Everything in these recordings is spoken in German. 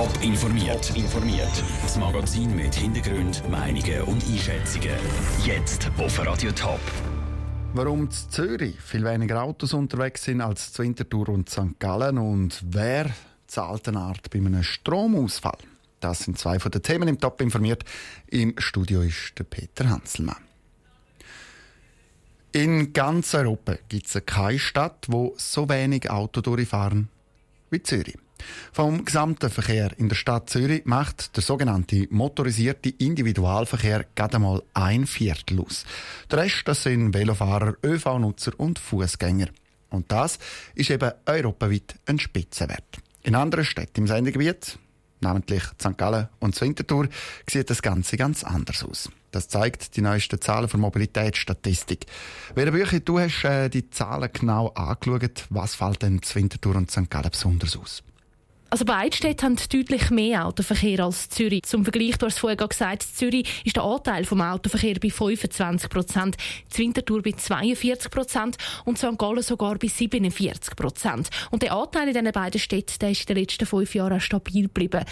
Top informiert. informiert. Das Magazin mit Hintergrund, Meinungen und Einschätzungen. Jetzt auf Radio Top. Warum in Zürich viel weniger Autos unterwegs sind als zu Winterthur und St. Gallen und wer zahlt eine Art bei einem Stromausfall? Das sind zwei von den Themen im Top informiert. Im Studio ist der Peter Hanselmann. In ganz Europa gibt es keine Stadt, wo so wenig Autos durchfahren wie Zürich. Vom gesamten Verkehr in der Stadt Zürich macht der sogenannte motorisierte Individualverkehr gerade mal ein Viertel aus. Der Rest das sind Velofahrer, ÖV-Nutzer und Fußgänger. Und das ist eben europaweit ein Spitzenwert. In anderen Städten im Sendegebiet, namentlich St. Gallen und Winterthur, sieht das Ganze ganz anders aus. Das zeigt die neuesten Zahlen der Mobilitätsstatistik. Welche Bücher du hast äh, die Zahlen genau angeschaut, was fällt denn Winterthur und St. Gallen besonders aus? Also beide Städte haben deutlich mehr Autoverkehr als Zürich. Zum Vergleich, du hast vorher gesagt, Zürich ist der Anteil vom Autoverkehr bei 25 Prozent, Winterthur bei 42 Prozent und St. Gallen sogar bei 47 Prozent. Und der Anteil in diesen beiden Städten der ist in den letzten fünf Jahren auch stabil geblieben.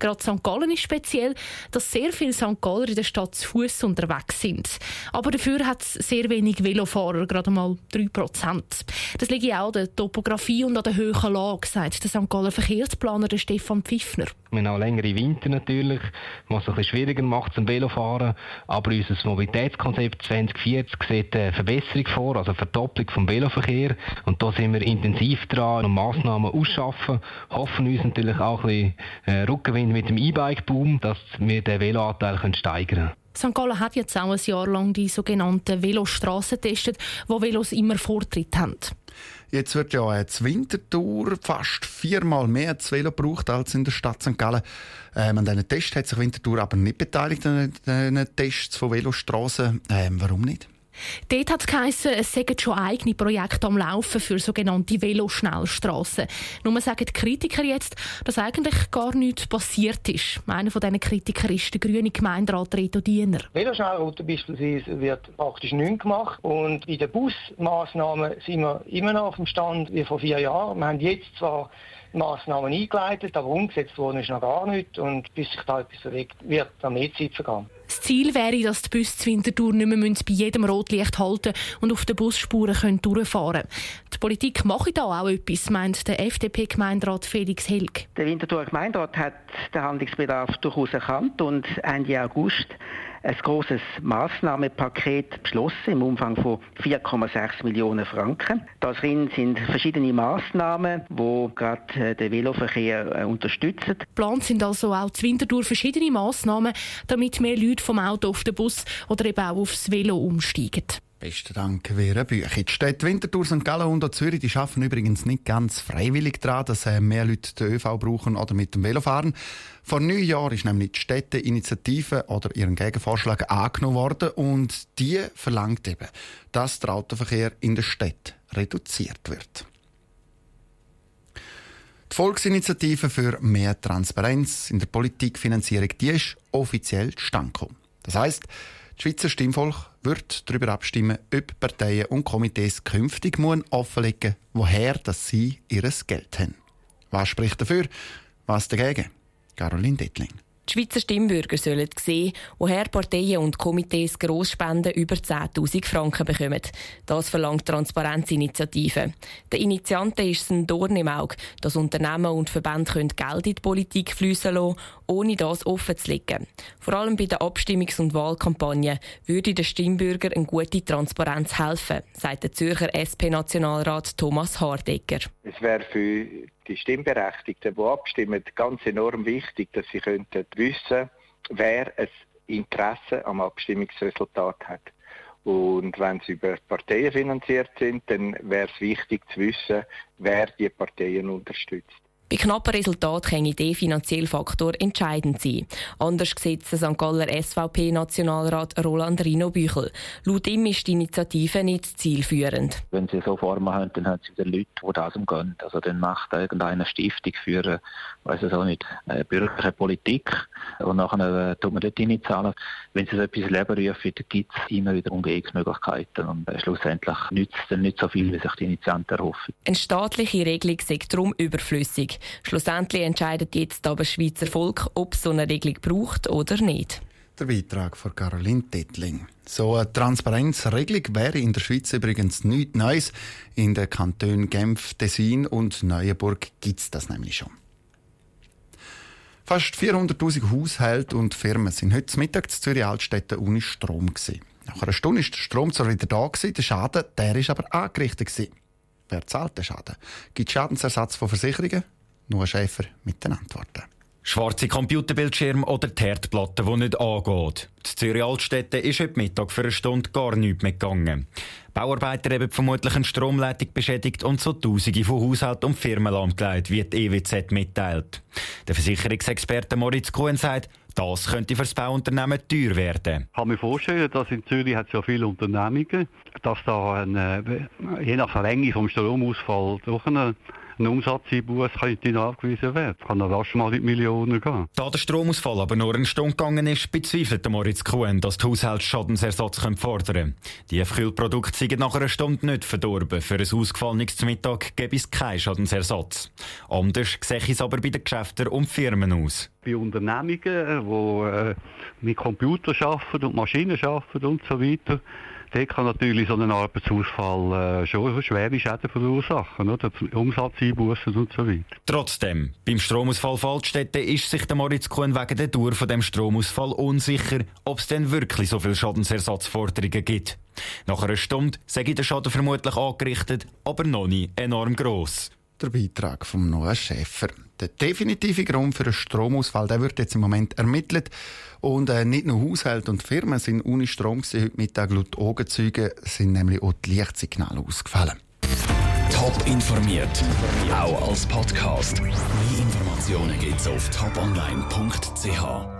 Gerade St. Gallen ist speziell, dass sehr viele St. Galler in der Stadt zu Fuß unterwegs sind. Aber dafür hat es sehr wenig Velofahrer, gerade mal 3 Prozent. Das liegt auch an der Topografie und an der hohen Lage, sagt der St. Galler Verkehrsplan. Stadtplaner Stefan Pfiffner. Wir haben auch längere Winter natürlich, was es ein bisschen schwieriger macht zum Velofahren. Aber unser Mobilitätskonzept 2040 sieht eine Verbesserung vor, also eine Verdopplung vom Veloverkehr. Und da sind wir intensiv dran und Massnahmen ausschaffen. Hoffen uns natürlich auch ein bisschen äh, Rückenwind mit dem E-Bike-Boom, dass wir den Veloanteil steigern können. St. Gallen hat jetzt auch ein Jahr lang die sogenannten Velostrassen getestet, wo Velos immer Vortritt haben. Jetzt wird ja eine Wintertour fast viermal mehr zu Velo gebraucht als in der Stadt St. Gallen. Ähm, an diesen Tests hat sich Wintertour aber nicht beteiligt, an den Tests von Velostrassen. Ähm, warum nicht? Dort hat es geheissen, es seien schon eigene Projekte am Laufen für sogenannte Veloschnellstrassen. Nur sagen die Kritiker jetzt, dass eigentlich gar nichts passiert ist. Einer von diesen Kritikern ist der grüne Gemeinderat Reto Diener. Veloschnellroute beispielsweise wird praktisch nichts gemacht. Und bei den Busmaßnahmen sind wir immer noch auf dem Stand wie vor vier Jahren. Wir haben jetzt zwar Massnahmen eingeleitet, aber umgesetzt worden ist noch gar nicht. Und bis sich da etwas bewegt, wird da mehr Zeit vergehen. Das Ziel wäre, dass die Busse zu Winterthur nicht mehr bei jedem Rotlicht halten und auf den Busspuren können durchfahren können. Die Politik mache da auch etwas, meint der FDP-Gemeinderat Felix Helg. Der Winterthur Gemeinderat hat den Handlungsbedarf durchaus erkannt und Ende August ein großes Maßnahmenpaket beschlossen im Umfang von 4,6 Millionen Franken. Darin sind verschiedene Maßnahmen, die gerade äh, den Veloverkehr äh, unterstützen. Geplant sind also auch zu Winterthur verschiedene Maßnahmen, damit mehr Leute vom Auto auf den Bus oder eben auch aufs Velo umsteigen. Besten Dank, Vera. Die Städte Winterthur, St. Gallen und Zürich die arbeiten übrigens nicht ganz freiwillig daran, dass äh, mehr Leute den ÖV brauchen oder mit dem Velo fahren. Vor neun Jahren ist nämlich die Städteinitiative oder ihren Gegenvorschlag angenommen worden und die verlangt eben, dass der Autoverkehr in der Stadt reduziert wird. Die Volksinitiative für mehr Transparenz in der Politikfinanzierung die ist offiziell gekommen. Das heisst, das Schweizer Stimmvolk wird darüber abstimmen, ob Parteien und Komitees künftig offenlegen müssen, woher dass sie ihr Geld haben. Was spricht dafür? Was dagegen? Caroline Dettling. Die Schweizer Stimmbürger sollen sehen, woher Parteien und Komitees Grossspenden über 10.000 Franken bekommen. Das verlangt Transparenzinitiative. Der Initianten ist ein Dorn im Auge, dass Unternehmen und Verbände Geld in die Politik fließen lassen, ohne das offen zu legen. Vor allem bei der Abstimmungs- und Wahlkampagne würde den Stimmbürger eine gute Transparenz helfen, sagt der Zürcher SP-Nationalrat Thomas Hardecker. Es wäre für die Stimmberechtigten, die abstimmen, ganz enorm wichtig, dass sie könnten wissen, wer ein Interesse am Abstimmungsresultat hat. Und wenn sie über Parteien finanziert sind, dann wäre es wichtig zu wissen, wer die Parteien unterstützt. Bei knappen Resultaten kann der finanzielle Faktor entscheidend sein. Anders sieht es St. Galler SVP-Nationalrat Roland Rino Büchel. Laut ihm ist die Initiative nicht zielführend. Wenn Sie so Formen haben, dann haben Sie wieder Leute, die das umgehen. Also dann macht irgendeine Stiftung für, weiß es auch nicht, eine bürgerliche Politik und nachher äh, tut man dort zahlen. Wenn Sie so etwas Leben rufen, dann gibt es immer wieder Umgehungsmöglichkeiten und äh, schlussendlich nützt es dann nicht so viel, wie sich die Initianten erhoffen. Eine staatliche Regelung sei darum überflüssig. Schlussendlich entscheidet jetzt aber das Schweizer Volk, ob es so eine Regelung braucht oder nicht. Der Beitrag von Caroline Tettling. So eine Transparenzregelung wäre in der Schweiz übrigens nichts Neues. In den Kantonen Genf, Tessin und Neuenburg gibt es das nämlich schon. Fast 400.000 Haushalte und Firmen sind heute Mittag zu Zürich Altstädte ohne Strom gewesen. Nach einer Stunde ist der Strom zwar wieder da gewesen, der Schaden, der aber angerichtet gewesen. Wer zahlt den Schaden? Gibt es Schadensersatz von Versicherungen? Nur Schäfer mit den Antworten. Schwarze Computerbildschirme oder die Herdplatte, die nicht angeht. Die Zürich Altstädte ist heute Mittag für eine Stunde gar nichts mehr gegangen. Bauarbeiter haben vermutlich eine Stromleitung beschädigt und so Tausende von Haushalten und Firmen lahmgelegt, wie die EWZ mitteilt. Der Versicherungsexperte Moritz Kuhn sagt, das könnte für das Bauunternehmen teuer werden. Ich kann mir vorstellen, dass in Zürich hat es ja viele Unternehmungen, dass da eine, je nach Länge vom Stromausfall durch eine ein Umsatzeinbuß könnte nachgewiesen werden. Kann dann rasch mal in die Millionen gehen. Da der Stromausfall aber nur eine Stunde gegangen ist, bezweifelt Moritz Kuhn, dass die Haushalte Schadensersatz fordern können. Die Kühlprodukte sind nach einer Stunde nicht verdorben. Für ein ausgefallenes Mittag gäbe es keinen Schadensersatz. Anders sehe es aber bei den Geschäften und Firmen aus. Bei Unternehmungen, die äh, mit Computern arbeiten und Maschinen arbeiten und so weiter, dort kann natürlich so ein Arbeitsausfall äh, schon schwere Schäden verursachen, oder? Umsatzeinbußen und so weiter. Trotzdem, beim Stromausfall Fallstätte ist sich der Moritz Kuhn wegen der Dauer von dem Stromausfall unsicher, ob es denn wirklich so viele Schadensersatzforderungen gibt. Nach einer Stunde sei der Schaden vermutlich angerichtet, aber noch nicht enorm gross. Der Beitrag von Noah Schäfer. Der definitive Grund für einen Stromausfall der wird jetzt im Moment ermittelt. Und äh, nicht nur Haushalte und Firmen sind ohne Strom gewesen. Heute Mittag laut Augenzeugen sind nämlich auch die Lichtsignale ausgefallen. Top informiert, auch als Podcast. Mehr Informationen gibt's auf toponline.ch.